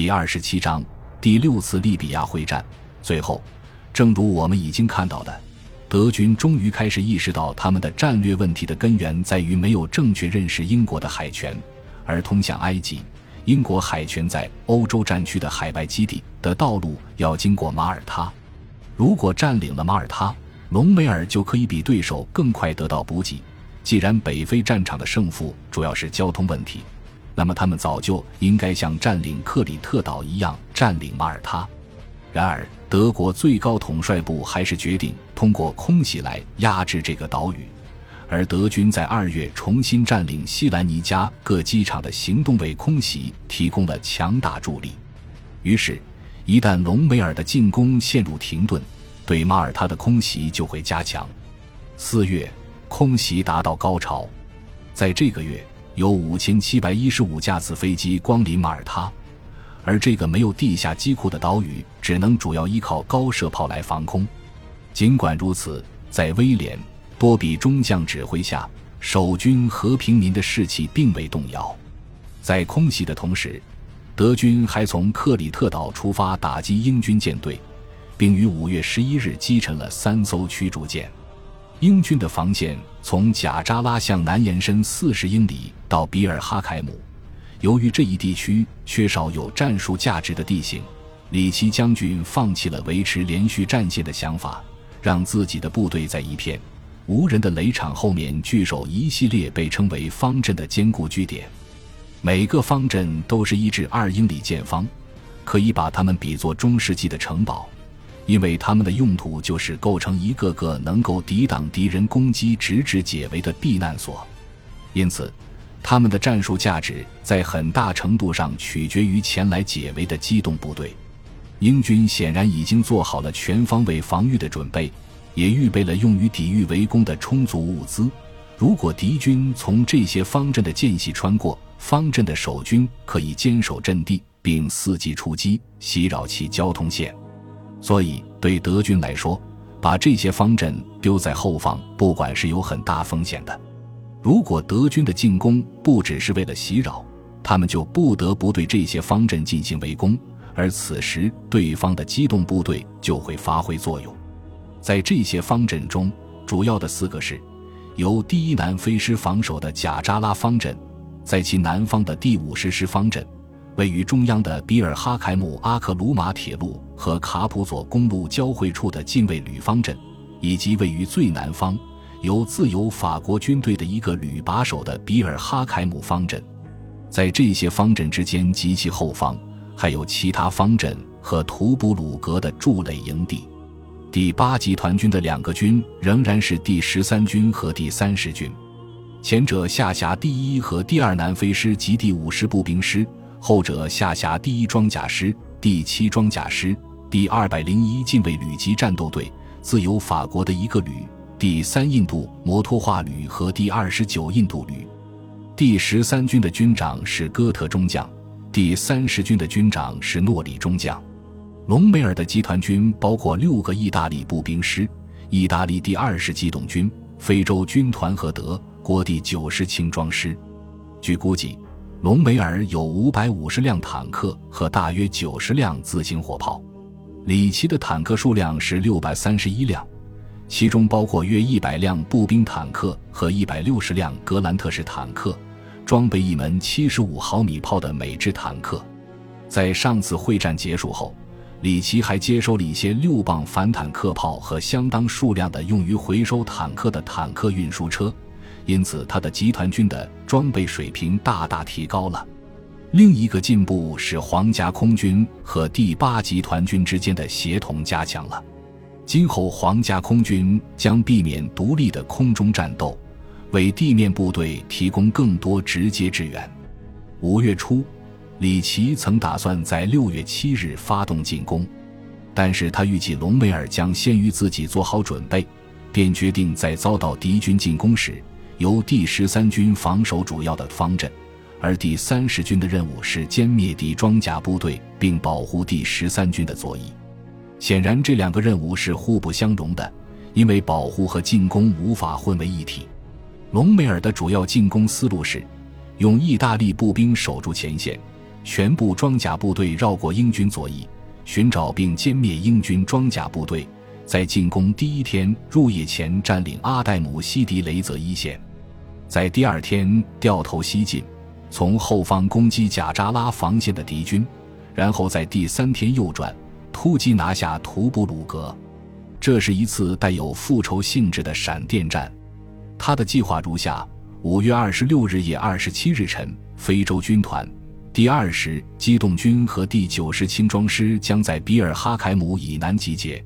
第二十七章第六次利比亚会战。最后，正如我们已经看到的，德军终于开始意识到他们的战略问题的根源在于没有正确认识英国的海权，而通向埃及、英国海权在欧洲战区的海外基地的道路要经过马耳他。如果占领了马耳他，隆美尔就可以比对手更快得到补给。既然北非战场的胜负主要是交通问题，那么他们早就应该像占领克里特岛一样占领马耳他。然而，德国最高统帅部还是决定通过空袭来压制这个岛屿，而德军在二月重新占领西兰尼加各机场的行动为空袭提供了强大助力。于是，一旦隆美尔的进攻陷入停顿，对马耳他的空袭就会加强。四月。空袭达到高潮，在这个月有五千七百一十五架次飞机光临马耳他，而这个没有地下机库的岛屿只能主要依靠高射炮来防空。尽管如此，在威廉·多比中将指挥下，守军和平民的士气并未动摇。在空袭的同时，德军还从克里特岛出发打击英军舰队，并于五月十一日击沉了三艘驱逐舰。英军的防线从贾扎拉向南延伸四十英里到比尔哈凯姆。由于这一地区缺少有战术价值的地形，里奇将军放弃了维持连续战线的想法，让自己的部队在一片无人的雷场后面据守一系列被称为方阵的坚固据点。每个方阵都是一至二英里见方，可以把它们比作中世纪的城堡。因为它们的用途就是构成一个个能够抵挡敌人攻击直至解围的避难所，因此，他们的战术价值在很大程度上取决于前来解围的机动部队。英军显然已经做好了全方位防御的准备，也预备了用于抵御围攻的充足物资。如果敌军从这些方阵的间隙穿过，方阵的守军可以坚守阵地，并伺机出击，袭扰其交通线。所以，对德军来说，把这些方阵丢在后方，不管是有很大风险的。如果德军的进攻不只是为了袭扰，他们就不得不对这些方阵进行围攻，而此时对方的机动部队就会发挥作用。在这些方阵中，主要的四个是由第一南非师防守的贾扎拉方阵，在其南方的第五十师方阵。位于中央的比尔哈凯姆阿克鲁马铁路和卡普佐公路交汇处的近卫旅方阵，以及位于最南方由自由法国军队的一个旅把守的比尔哈凯姆方阵，在这些方阵之间及其后方，还有其他方阵和图布鲁格的筑垒营地。第八集团军的两个军仍然是第十三军和第三十军，前者下辖第一和第二南非师及第五十步兵师。后者下辖第一装甲师、第七装甲师、第二百零一近卫旅级战斗队、自由法国的一个旅、第三印度摩托化旅和第二十九印度旅。第十三军的军长是哥特中将，第三十军的军长是诺里中将。隆美尔的集团军包括六个意大利步兵师、意大利第二十机动军、非洲军团和德国第九十轻装师。据估计。隆美尔有五百五十辆坦克和大约九十辆自行火炮，里奇的坦克数量是六百三十一辆，其中包括约一百辆步兵坦克和一百六十辆格兰特式坦克，装备一门七十五毫米炮的美制坦克。在上次会战结束后，里奇还接收了一些六磅反坦克炮和相当数量的用于回收坦克的坦克运输车。因此，他的集团军的装备水平大大提高了。另一个进步是皇家空军和第八集团军之间的协同加强了。今后，皇家空军将避免独立的空中战斗，为地面部队提供更多直接支援。五月初，里奇曾打算在六月七日发动进攻，但是他预计隆美尔将先于自己做好准备，便决定在遭到敌军进攻时。由第十三军防守主要的方阵，而第三十军的任务是歼灭敌装甲部队并保护第十三军的左翼。显然，这两个任务是互不相容的，因为保护和进攻无法混为一体。隆美尔的主要进攻思路是，用意大利步兵守住前线，全部装甲部队绕过英军左翼，寻找并歼灭英军装甲部队。在进攻第一天入夜前，占领阿代姆西迪雷泽一线；在第二天掉头西进，从后方攻击贾扎拉防线的敌军，然后在第三天右转，突击拿下图布鲁格。这是一次带有复仇性质的闪电战。他的计划如下：五月二十六日夜二十七日晨，非洲军团第二十机动军和第九十轻装师将在比尔哈凯姆以南集结。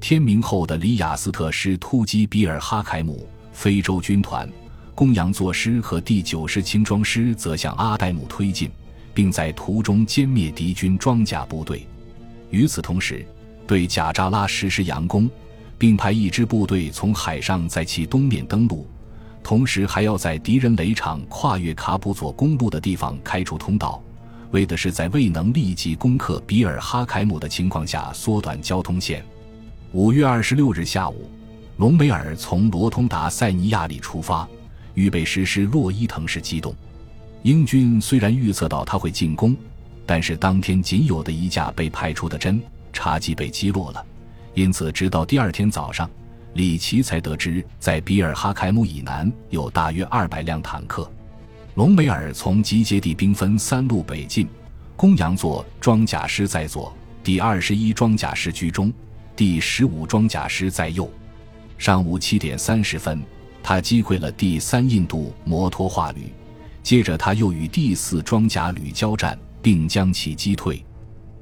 天明后的里雅斯特师突击比尔哈凯姆，非洲军团、公羊座师和第九十轻装师则向阿代姆推进，并在途中歼灭敌军装甲部队。与此同时，对贾扎拉实施佯攻，并派一支部队从海上在其东面登陆，同时还要在敌人雷场跨越卡普佐公路的地方开出通道，为的是在未能立即攻克比尔哈凯姆的情况下缩短交通线。五月二十六日下午，隆美尔从罗通达塞尼亚里出发，预备实施洛伊滕式机动。英军虽然预测到他会进攻，但是当天仅有的一架被派出的侦察机被击落了，因此直到第二天早上，里奇才得知在比尔哈凯姆以南有大约二百辆坦克。隆美尔从集结地兵分三路北进，公羊座装甲师在左，第二十一装甲师居中。第十五装甲师在右。上午七点三十分，他击溃了第三印度摩托化旅，接着他又与第四装甲旅交战，并将其击退。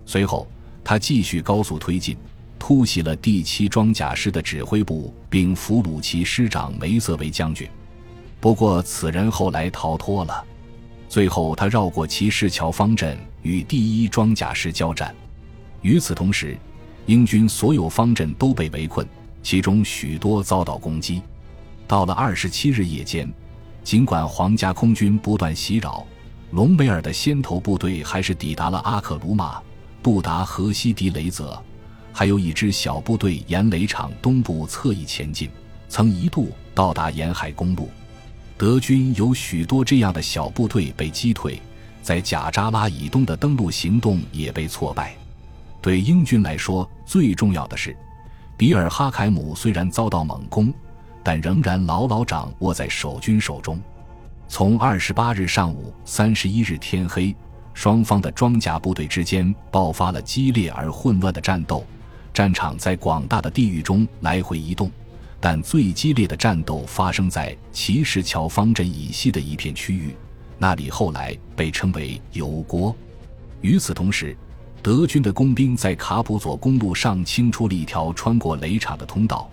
随后，他继续高速推进，突袭了第七装甲师的指挥部，并俘虏其师长梅瑟维将军。不过，此人后来逃脱了。最后，他绕过骑士桥方阵，与第一装甲师交战。与此同时，英军所有方阵都被围困，其中许多遭到攻击。到了二十七日夜间，尽管皇家空军不断袭扰，隆美尔的先头部队还是抵达了阿克鲁马，布达和西迪雷泽，还有一支小部队沿雷场东部侧翼前进，曾一度到达沿海公路。德军有许多这样的小部队被击退，在贾扎拉以东的登陆行动也被挫败。对英军来说，最重要的是，比尔哈凯姆虽然遭到猛攻，但仍然牢牢掌握在守军手中。从二十八日上午，三十一日天黑，双方的装甲部队之间爆发了激烈而混乱的战斗，战场在广大的地域中来回移动。但最激烈的战斗发生在骑士桥方阵以西的一片区域，那里后来被称为油锅。与此同时，德军的工兵在卡普佐公路上清出了一条穿过雷场的通道，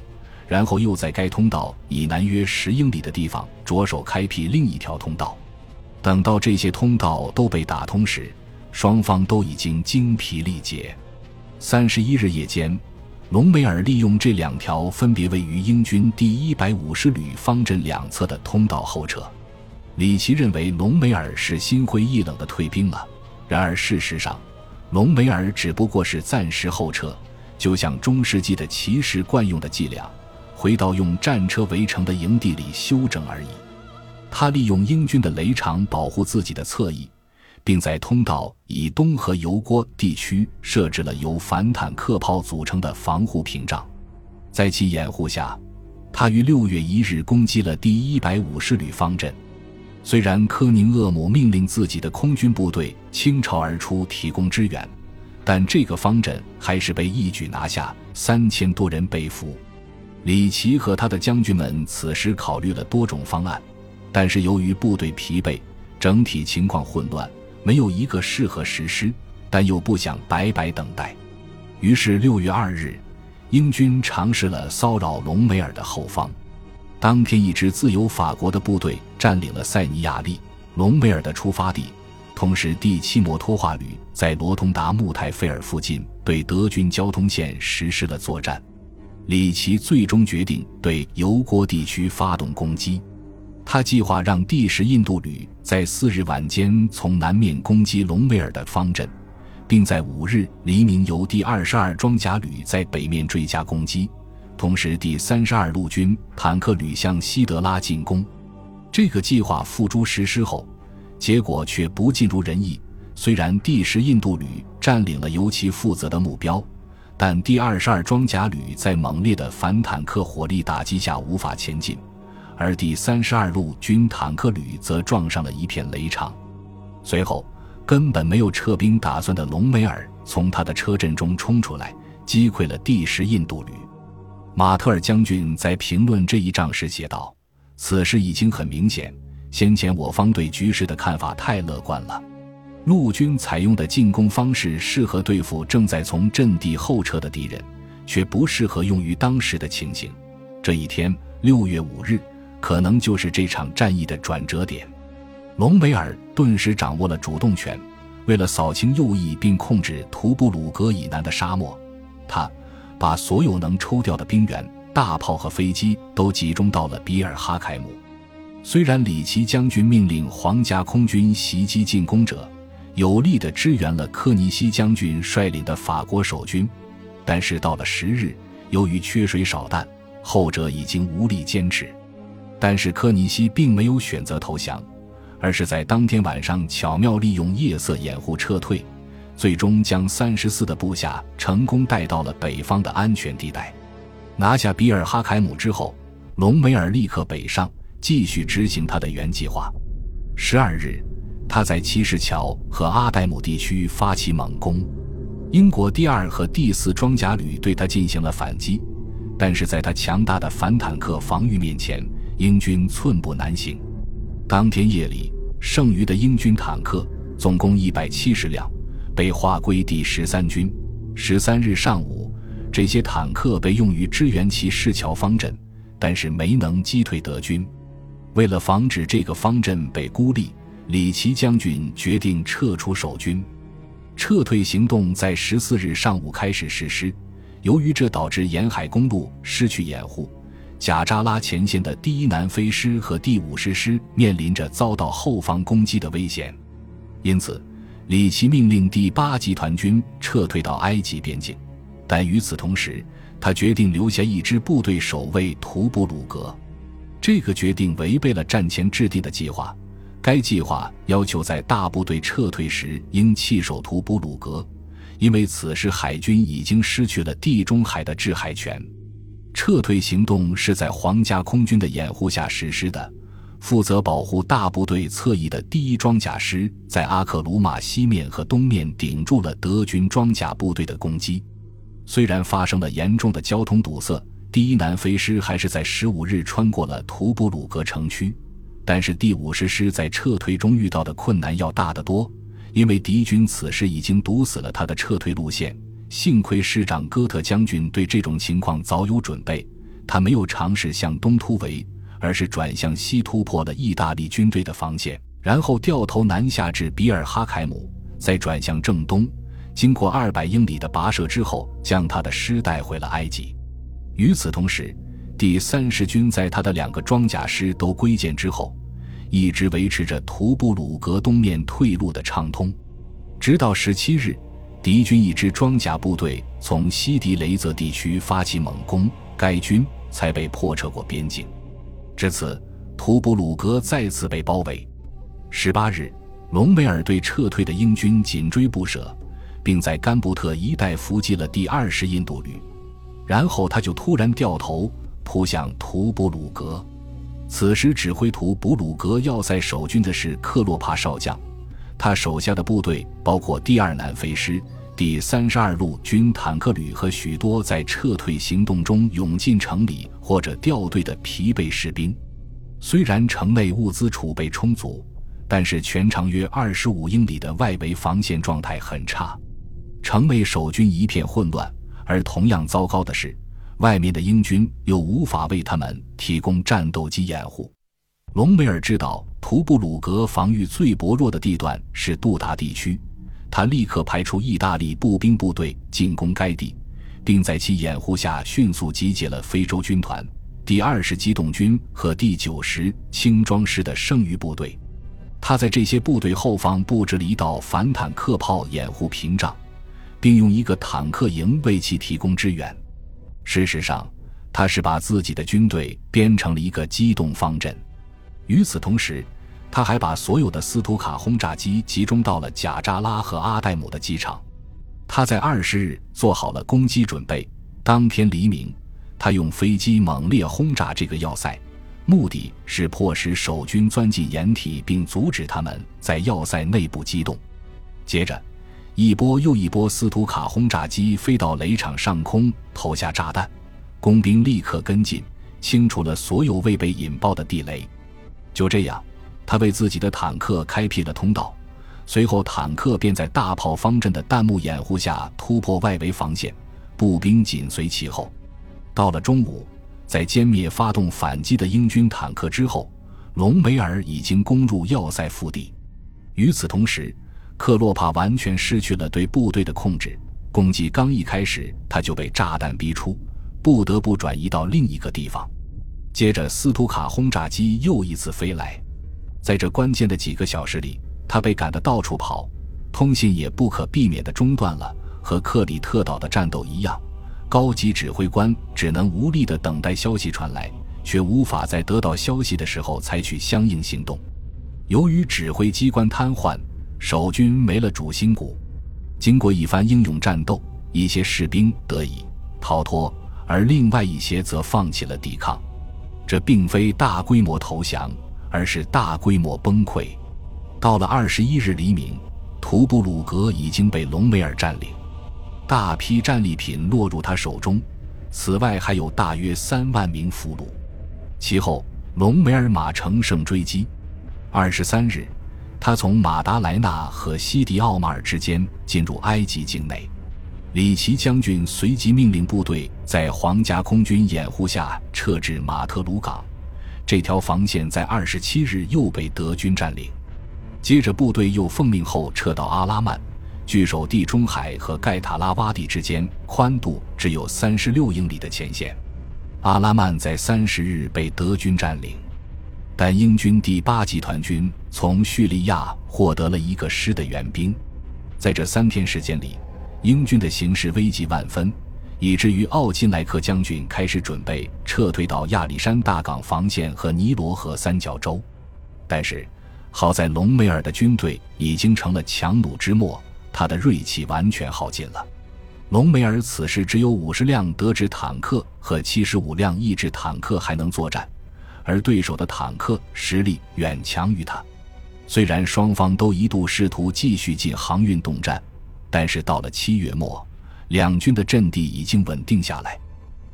然后又在该通道以南约十英里的地方着手开辟另一条通道。等到这些通道都被打通时，双方都已经精疲力竭。三十一日夜间，隆美尔利用这两条分别位于英军第一百五十旅方阵两侧的通道后撤。里奇认为隆美尔是心灰意冷的退兵了，然而事实上。隆美尔只不过是暂时后撤，就像中世纪的骑士惯用的伎俩，回到用战车围成的营地里休整而已。他利用英军的雷场保护自己的侧翼，并在通道以东和油锅地区设置了由反坦克炮组成的防护屏障。在其掩护下，他于六月一日攻击了第一百五十旅方阵。虽然科宁厄姆命令自己的空军部队倾巢而出提供支援，但这个方阵还是被一举拿下，三千多人被俘。李奇和他的将军们此时考虑了多种方案，但是由于部队疲惫，整体情况混乱，没有一个适合实施，但又不想白白等待。于是六月二日，英军尝试了骚扰隆美尔的后方。当天，一支自由法国的部队占领了塞尼亚利隆美尔的出发地，同时第七摩托化旅在罗通达穆泰菲尔附近对德军交通线实施了作战。里奇最终决定对油锅地区发动攻击，他计划让第十印度旅在四日晚间从南面攻击隆美尔的方阵，并在五日黎明由第二十二装甲旅在北面追加攻击。同时，第三十二陆军坦克旅向西德拉进攻。这个计划付诸实施后，结果却不尽如人意。虽然第十印度旅占领了由其负责的目标，但第二十二装甲旅在猛烈的反坦克火力打击下无法前进，而第三十二路军坦克旅则撞上了一片雷场。随后，根本没有撤兵打算的隆美尔从他的车阵中冲出来，击溃了第十印度旅。马特尔将军在评论这一仗时写道：“此事已经很明显，先前我方对局势的看法太乐观了。”陆军采用的进攻方式适合对付正在从阵地后撤的敌人，却不适合用于当时的情形。这一天，六月五日，可能就是这场战役的转折点。隆美尔顿时掌握了主动权。为了扫清右翼并控制图布鲁格以南的沙漠，他把所有能抽调的兵员、大炮和飞机都集中到了比尔哈凯姆。虽然里奇将军命令皇家空军袭击进攻者。有力地支援了科尼西将军率领的法国守军，但是到了十日，由于缺水少弹，后者已经无力坚持。但是科尼西并没有选择投降，而是在当天晚上巧妙利用夜色掩护撤退，最终将三十四的部下成功带到了北方的安全地带。拿下比尔哈凯姆之后，隆美尔立刻北上，继续执行他的原计划。十二日。他在骑士桥和阿代姆地区发起猛攻，英国第二和第四装甲旅对他进行了反击，但是在他强大的反坦克防御面前，英军寸步难行。当天夜里，剩余的英军坦克总共一百七十辆，被划归第十三军。十三日上午，这些坦克被用于支援其市桥方阵，但是没能击退德军。为了防止这个方阵被孤立，里奇将军决定撤出守军，撤退行动在十四日上午开始实施。由于这导致沿海公路失去掩护，贾扎拉前线的第一南非师和第五十师面临着遭到后方攻击的危险，因此，里奇命令第八集团军撤退到埃及边境。但与此同时，他决定留下一支部队守卫图布鲁格。这个决定违背了战前制定的计划。该计划要求在大部队撤退时应弃守图布鲁格，因为此时海军已经失去了地中海的制海权。撤退行动是在皇家空军的掩护下实施的。负责保护大部队侧翼的第一装甲师在阿克鲁马西面和东面顶住了德军装甲部队的攻击。虽然发生了严重的交通堵塞，第一南非师还是在十五日穿过了图布鲁格城区。但是第五十师在撤退中遇到的困难要大得多，因为敌军此时已经堵死了他的撤退路线。幸亏师长戈特将军对这种情况早有准备，他没有尝试向东突围，而是转向西突破了意大利军队的防线，然后掉头南下至比尔哈凯姆，再转向正东，经过二百英里的跋涉之后，将他的师带回了埃及。与此同时，第三十军在他的两个装甲师都归建之后，一直维持着图布鲁格东面退路的畅通，直到十七日，敌军一支装甲部队从西迪雷泽地区发起猛攻，该军才被迫撤过边境。至此，图布鲁格再次被包围。十八日，隆美尔对撤退的英军紧追不舍，并在甘布特一带伏击了第二十印度旅，然后他就突然掉头。扑向图布鲁格，此时指挥图布鲁格要塞守军的是克洛帕少将，他手下的部队包括第二南非师、第三十二路军坦克旅和许多在撤退行动中涌进城里或者掉队的疲惫士兵。虽然城内物资储备充足，但是全长约二十五英里的外围防线状态很差，城内守军一片混乱，而同样糟糕的是。外面的英军又无法为他们提供战斗机掩护。隆美尔知道图布鲁格防御最薄弱的地段是杜达地区，他立刻派出意大利步兵部队进攻该地，并在其掩护下迅速集结了非洲军团、第二十机动军和第九十轻装师的剩余部队。他在这些部队后方布置了一道反坦克炮掩护屏障，并用一个坦克营为其提供支援。事实上，他是把自己的军队编成了一个机动方阵。与此同时，他还把所有的斯图卡轰炸机集中到了贾扎拉和阿代姆的机场。他在二十日做好了攻击准备。当天黎明，他用飞机猛烈轰炸这个要塞，目的是迫使守军钻进掩体，并阻止他们在要塞内部机动。接着，一波又一波斯图卡轰炸机飞到雷场上空，投下炸弹。工兵立刻跟进，清除了所有未被引爆的地雷。就这样，他为自己的坦克开辟了通道。随后，坦克便在大炮方阵的弹幕掩护下突破外围防线，步兵紧随其后。到了中午，在歼灭发动反击的英军坦克之后，隆美尔已经攻入要塞腹地。与此同时，克洛帕完全失去了对部队的控制。攻击刚一开始，他就被炸弹逼出，不得不转移到另一个地方。接着，斯图卡轰炸机又一次飞来，在这关键的几个小时里。他被赶得到处跑，通信也不可避免地中断了。和克里特岛的战斗一样，高级指挥官只能无力地等待消息传来，却无法在得到消息的时候采取相应行动。由于指挥机关瘫痪，守军没了主心骨。经过一番英勇战斗，一些士兵得以逃脱，而另外一些则放弃了抵抗。这并非大规模投降，而是大规模崩溃。到了二十一日黎明，图布鲁格已经被隆美尔占领，大批战利品落入他手中。此外，还有大约三万名俘虏。其后，隆美尔马乘胜追击。二十三日，他从马达莱纳和西迪奥马尔之间进入埃及境内。里奇将军随即命令部队在皇家空军掩护下撤至马特鲁港。这条防线在二十七日又被德军占领。接着，部队又奉命后撤到阿拉曼，据守地中海和盖塔拉洼地之间宽度只有三十六英里的前线。阿拉曼在三十日被德军占领，但英军第八集团军从叙利亚获得了一个师的援兵。在这三天时间里，英军的形势危急万分，以至于奥金莱克将军开始准备撤退到亚历山大港防线和尼罗河三角洲，但是。好在隆美尔的军队已经成了强弩之末，他的锐气完全耗尽了。隆美尔此时只有五十辆德制坦克和七十五辆意制坦克还能作战，而对手的坦克实力远强于他。虽然双方都一度试图继续进航运动战，但是到了七月末，两军的阵地已经稳定下来。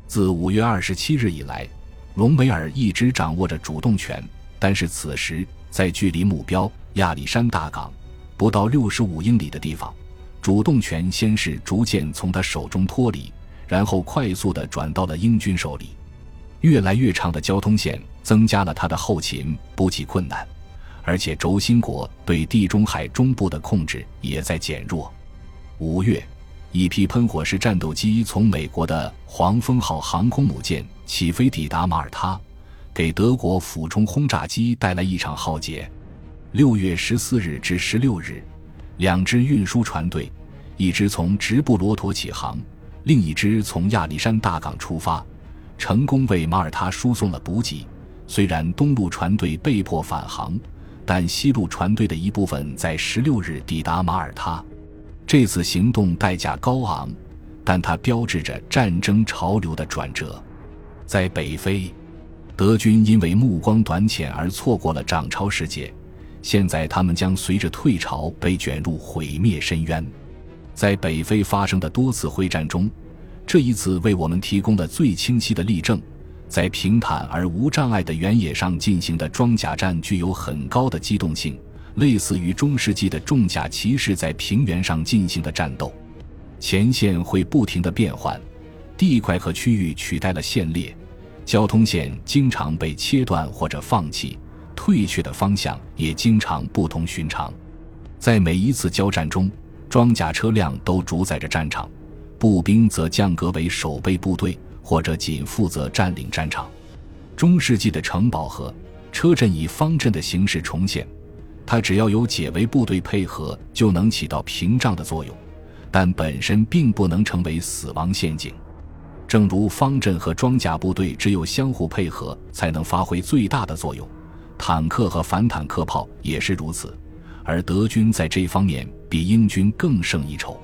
自五月二十七日以来，隆美尔一直掌握着主动权，但是此时。在距离目标亚历山大港不到六十五英里的地方，主动权先是逐渐从他手中脱离，然后快速地转到了英军手里。越来越长的交通线增加了他的后勤补给困难，而且轴心国对地中海中部的控制也在减弱。五月，一批喷火式战斗机从美国的黄蜂号航空母舰起飞，抵达马耳他。给德国俯冲轰炸机带来一场浩劫。六月十四日至十六日，两支运输船队，一支从直布罗陀起航，另一支从亚历山大港出发，成功为马耳他输送了补给。虽然东路船队被迫返航，但西路船队的一部分在十六日抵达马耳他。这次行动代价高昂，但它标志着战争潮流的转折。在北非。德军因为目光短浅而错过了涨潮时节，现在他们将随着退潮被卷入毁灭深渊。在北非发生的多次会战中，这一次为我们提供了最清晰的例证：在平坦而无障碍的原野上进行的装甲战具有很高的机动性，类似于中世纪的重甲骑士在平原上进行的战斗。前线会不停地变换，地块和区域取代了线列。交通线经常被切断或者放弃，退却的方向也经常不同寻常。在每一次交战中，装甲车辆都主宰着战场，步兵则降格为守备部队或者仅负责占领战场。中世纪的城堡和车阵以方阵的形式重现，它只要有解围部队配合就能起到屏障的作用，但本身并不能成为死亡陷阱。正如方阵和装甲部队只有相互配合才能发挥最大的作用，坦克和反坦克炮也是如此，而德军在这方面比英军更胜一筹。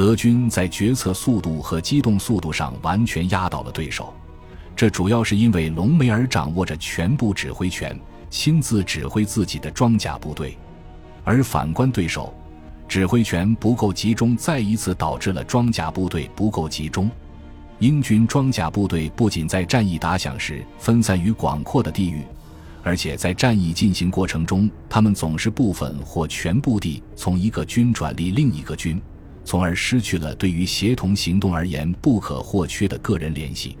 德军在决策速度和机动速度上完全压倒了对手，这主要是因为隆美尔掌握着全部指挥权，亲自指挥自己的装甲部队，而反观对手，指挥权不够集中，再一次导致了装甲部队不够集中。英军装甲部队不仅在战役打响时分散于广阔的地域。而且在战役进行过程中，他们总是部分或全部地从一个军转离另一个军，从而失去了对于协同行动而言不可或缺的个人联系。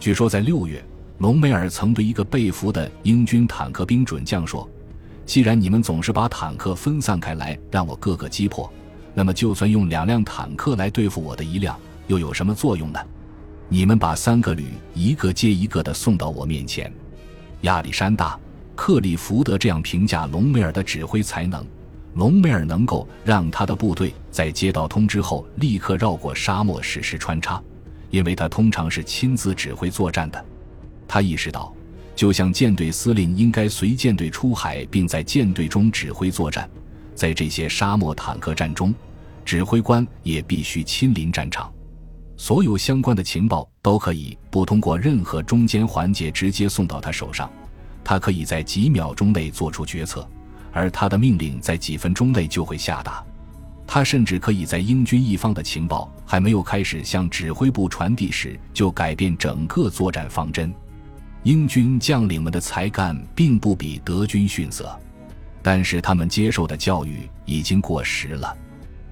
据说在六月，隆美尔曾对一个被俘的英军坦克兵准将说：“既然你们总是把坦克分散开来让我各个击破，那么就算用两辆坦克来对付我的一辆，又有什么作用呢？你们把三个旅一个接一个的送到我面前。”亚历山大·克里福德这样评价隆美尔的指挥才能：隆美尔能够让他的部队在接到通知后立刻绕过沙漠实施穿插，因为他通常是亲自指挥作战的。他意识到，就像舰队司令应该随舰队出海，并在舰队中指挥作战，在这些沙漠坦克战中，指挥官也必须亲临战场。所有相关的情报都可以不通过任何中间环节直接送到他手上，他可以在几秒钟内做出决策，而他的命令在几分钟内就会下达。他甚至可以在英军一方的情报还没有开始向指挥部传递时就改变整个作战方针。英军将领们的才干并不比德军逊色，但是他们接受的教育已经过时了。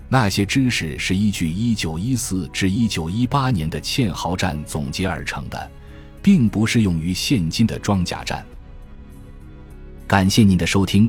那些知识是依据1914至1918年的堑壕战总结而成的，并不适用于现今的装甲战。感谢您的收听，